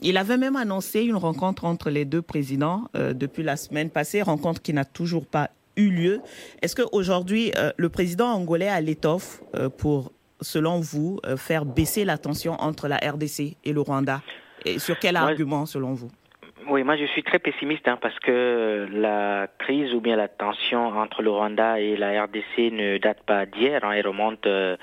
il avait même annoncé une rencontre entre les deux présidents depuis la semaine passée, rencontre qui n'a toujours pas eu lieu. Est-ce qu'aujourd'hui, le président angolais a l'étoffe pour, selon vous, faire baisser la tension entre la RDC et le Rwanda? Et sur quel argument, selon vous? Oui, moi je suis très pessimiste hein, parce que la crise ou bien la tension entre le Rwanda et la RDC ne date pas d'hier. Hein, elle remonte euh,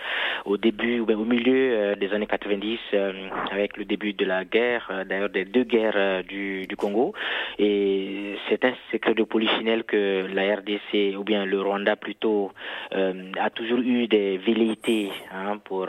au début ou au milieu euh, des années 90 euh, avec le début de la guerre, d'ailleurs des deux guerres du, Congo. Et c'est un secret de polichinelle que la RDC ou bien le Rwanda plutôt a toujours eu des velléités hein, pour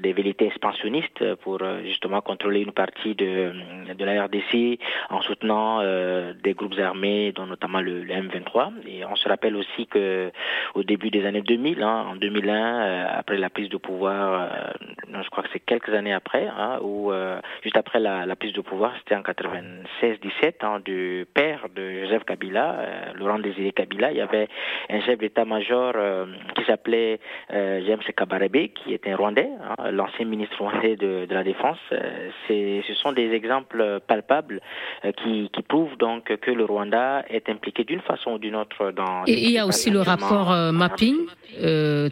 des velléités expansionnistes pour justement contrôler une partie de la RDC en soutenant euh, des groupes armés, dont notamment le, M23. Et on se rappelle aussi que au début des années 2000, hein, en 2001, euh, après la prise de pouvoir, euh, je crois que c'est quelques années après, hein, ou juste après la, la, prise de pouvoir, c'était en 96-17, hein, du père de Joseph Kabila, Laurent Désiré Kabila, il y avait un chef d'état-major qui s'appelait James Kabarebe, qui était un Rwandais, hein, l'ancien ministre rwandais de, de la Défense. c'est, ce sont des exemples palpables euh, qui, qui prouve donc que le Rwanda est impliqué d'une façon ou d'une autre dans. Et il y a aussi le rapport euh, mapping, euh,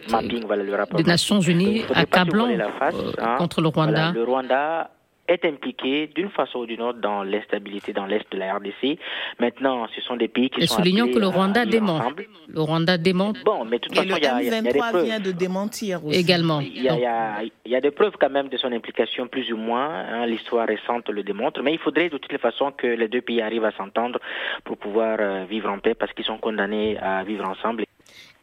des Nations Unies accablant hein. contre le Rwanda. le Rwanda est impliqué d'une façon ou d'une autre dans l'instabilité dans l'est de la RDC. Maintenant, ce sont des pays qui Et sont soulignons que le Rwanda dément. Le Rwanda dément. Bon, mais de toute façon, il y, a, il y a des preuves. vient de démentir aussi. Également. Il y, a, il, y a, des preuves quand même de son implication, plus ou moins. Hein, L'histoire récente le démontre. Mais il faudrait de toutes les façons que les deux pays arrivent à s'entendre pour pouvoir euh, vivre en paix parce qu'ils sont condamnés à vivre ensemble.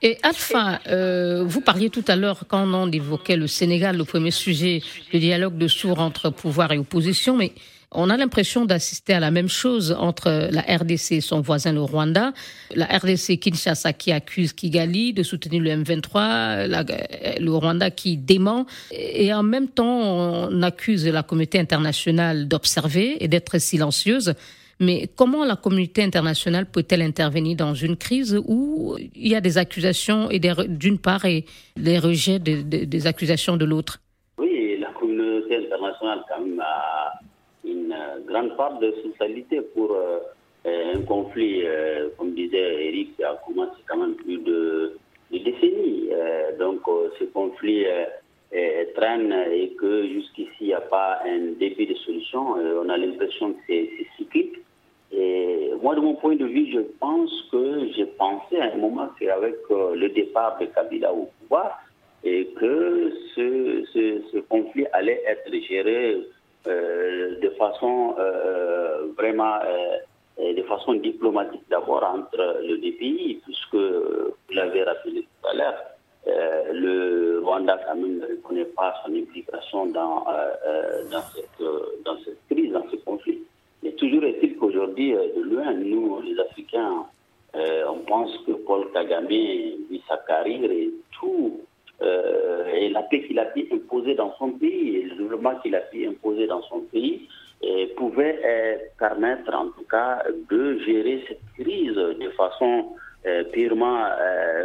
Et Alpha, euh, vous parliez tout à l'heure, quand on évoquait le Sénégal, le premier sujet, le dialogue de sourds entre pouvoir et opposition, mais on a l'impression d'assister à la même chose entre la RDC et son voisin le Rwanda. La RDC Kinshasa qui accuse Kigali de soutenir le M23, le Rwanda qui dément. Et en même temps, on accuse la communauté internationale d'observer et d'être silencieuse. Mais comment la communauté internationale peut-elle intervenir dans une crise où il y a des accusations d'une part et les rejets des accusations de l'autre? Oui, la communauté internationale quand même a une grande part de responsabilité pour euh, un conflit, euh, comme disait Eric, qui a commencé quand même plus de, décennies. Euh, donc ce conflit traîne et que jusqu'ici il n'y a pas un début de solution. on a l'impression que c'est cyclique. Et moi, de mon point de vue, je pense que j'ai pensé à un moment qu'avec euh, le départ de Kabila au pouvoir, et que ce, ce, conflit allait être géré euh, de façon euh, vraiment de façon diplomatique d'abord entre les deux pays, puisque vous l'avez rappelé tout à l'heure, le Rwanda quand même ne reconnaît pas son implication dans, dans, cette, dans cette crise, dans ce conflit. Mais toujours est-il qu'aujourd'hui, euh, de loin, nous, les Africains, euh, on pense que Paul Kagame, lui, sa carrière et tout, euh, et la paix qu'il a pu imposer dans son pays, et le développement qu'il a pu imposer dans son pays, pouvait permettre en tout cas de gérer cette crise de façon purement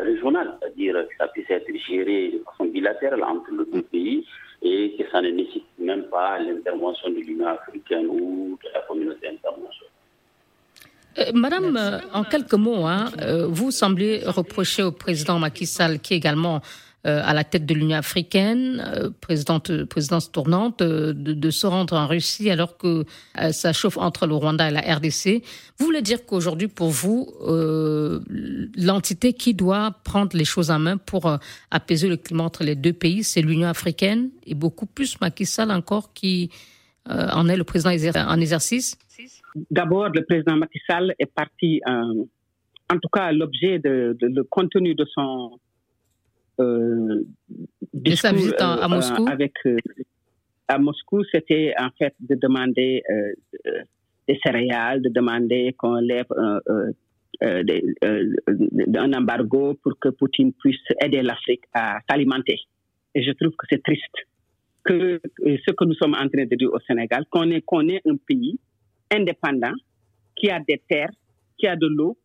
régionale, c'est-à-dire que ça puisse être géré de façon bilatérale entre les deux pays et que ça ne nécessite même pas l'intervention de l'Union africaine ou de la communauté internationale. Euh, madame, euh, en quelques mots, hein, euh, vous semblez reprocher au président Macky Sall, qui également à la tête de l'Union africaine, euh, présidente, présidence tournante, euh, de, se rendre en Russie alors que ça chauffe entre le Rwanda et la RDC. Vous voulez dire qu'aujourd'hui, pour vous, l'entité qui doit prendre les choses en main pour apaiser le climat entre les deux pays, c'est l'Union africaine et beaucoup plus Macky Sall encore qui en est le président en exercice? D'abord, le président Macky Sall est parti en tout cas, l'objet de, le contenu de son euh, discours, visite à, euh, Moscou? avec à Moscou, c'était en fait de demander des céréales, de demander qu'on lève un embargo pour que Poutine puisse aider l'Afrique à s'alimenter. Et je trouve que c'est triste que ce que nous sommes en train de dire au Sénégal, qu'on est, qu'on est un pays indépendant, qui a des terres, qui a de l'eau,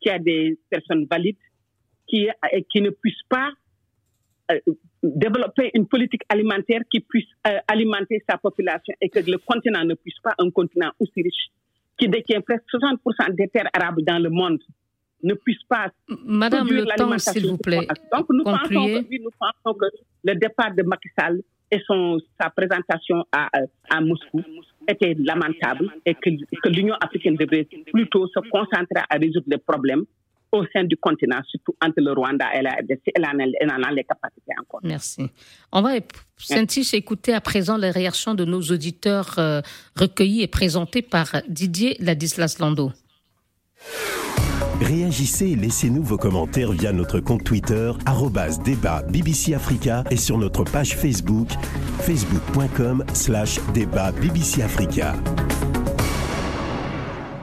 qui a des personnes valides, qui, qui ne puisse pas euh, développer une politique alimentaire qui puisse euh, alimenter sa population et que le continent ne puisse pas, un continent aussi riche, qui détient presque 60% des terres arabes dans le monde, ne puisse pas Madame s'il vous plaît. Donc nous pensons, que, nous pensons, que, le départ de Macky Sall et son, sa présentation à, à Moscou était lamentable et que, que l'Union africaine devrait plutôt se concentrer à résoudre les problèmes au sein du continent, surtout entre le Rwanda et la RDC. Elle en a, les capacités encore. Merci. On va, écouter à présent les réactions de nos auditeurs euh, recueillis et présentés par Didier Ladislas Lando. Réagissez et laissez-nous vos commentaires via notre compte Twitter, débat BBC Africa et sur notre page Facebook, facebook.com slash débat BBC Africa.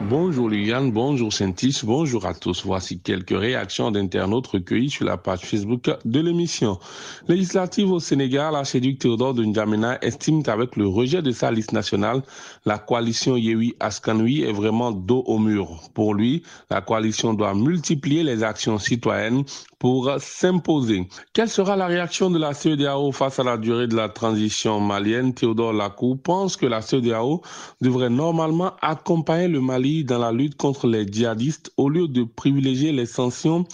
Bonjour Liliane, bonjour Saintis, bonjour à tous. Voici quelques réactions d'internautes recueillies sur la page Facebook de l'émission. Législative au Sénégal, séduit Théodore de N'Djamena estime qu'avec le rejet de sa liste nationale, la coalition Yewi Askanui est vraiment dos au mur. Pour lui, la coalition doit multiplier les actions citoyennes pour s'imposer. Quelle sera la réaction de la CEDAO face à la durée de la transition malienne? Théodore Lacou pense que la CEDEAO devrait normalement accompagner le Mali dans la lutte contre les djihadistes au lieu de privilégier les sanctions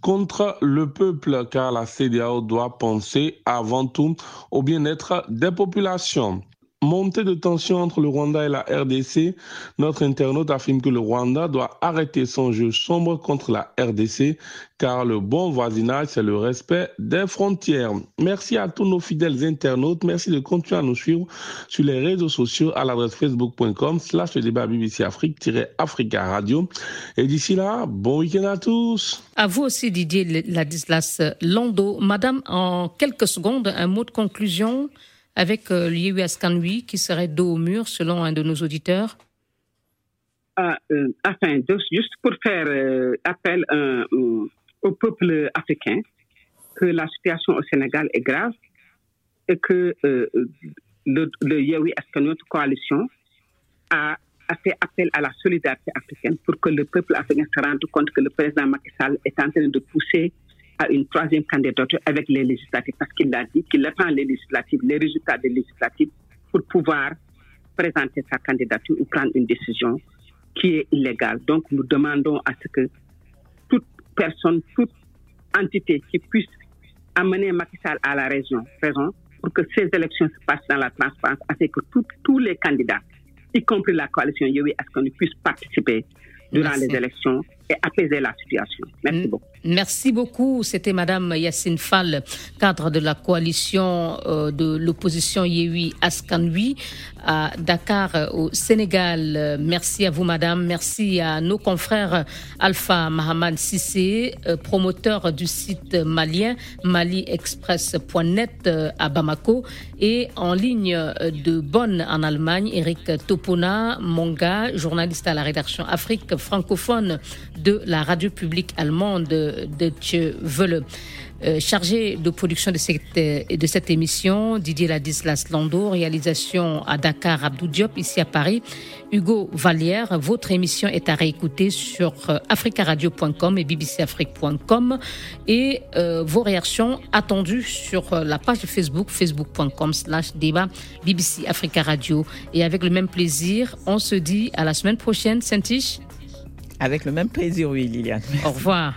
contre le peuple car la CEDEAO doit penser avant tout au bien-être des populations. Montée de tension entre le Rwanda et la RDC, notre internaute affirme que le Rwanda doit arrêter son jeu sombre contre la RDC car le bon voisinage, c'est le respect des frontières. Merci à tous nos fidèles internautes. Merci de continuer à nous suivre sur les réseaux sociaux à l'adresse facebook.com slash le débat BBC Afrique-Africa Radio. Et d'ici là, bon week-end à tous. À vous aussi, Didier Ladislas Lando. Madame, en quelques secondes, un mot de conclusion avec euh, Askanui qui serait dos au mur, selon un de nos auditeurs. Ah, euh, Enfin, juste pour faire euh, appel au peuple africain, que la situation au Sénégal est grave et que le, le Yewi coalition a, a, fait appel à la solidarité africaine pour que le peuple africain se rende compte que le président Macky Sall est en train de pousser à une troisième candidature avec les législatives, parce qu'il a dit qu'il attend les législatives, les résultats des législatives pour pouvoir présenter sa candidature ou prendre une décision qui est illégale. Donc nous demandons à ce que toute personne, toute entité qui puisse amener Macky Sall à la raison, raison pour que ces élections se passent dans la transparence, afin que tous les candidats, y compris la coalition ce qu'on puisse participer durant les élections apaiser la situation. Merci beaucoup. Merci beaucoup. C'était Madame Yassine Fall, cadre de la coalition euh, de l'opposition Yehui Askanui à Dakar au Sénégal. Merci à vous, Madame. Merci à nos confrères Alpha Mahamad Sissé, euh, promoteur du site malien maliexpress.net euh, à Bamako et en ligne de Bonn en Allemagne, Eric Topona, Monga, journaliste à la rédaction Afrique francophone de la radio publique allemande de Tchevele. Euh, chargé de production de cette, euh, de cette émission, Didier Ladislas Lando, réalisation à Dakar, Abdou Diop, ici à Paris, Hugo Vallière. Votre émission est à réécouter sur euh, africaradio.com et bbcafrique.com et vos réactions attendues sur la page Facebook, facebook.com slash débat BBC Africa Radio. Et avec le même plaisir, on se dit à la semaine prochaine, Saint-Tiche. Avec le même plaisir, oui, Liliane. Au revoir.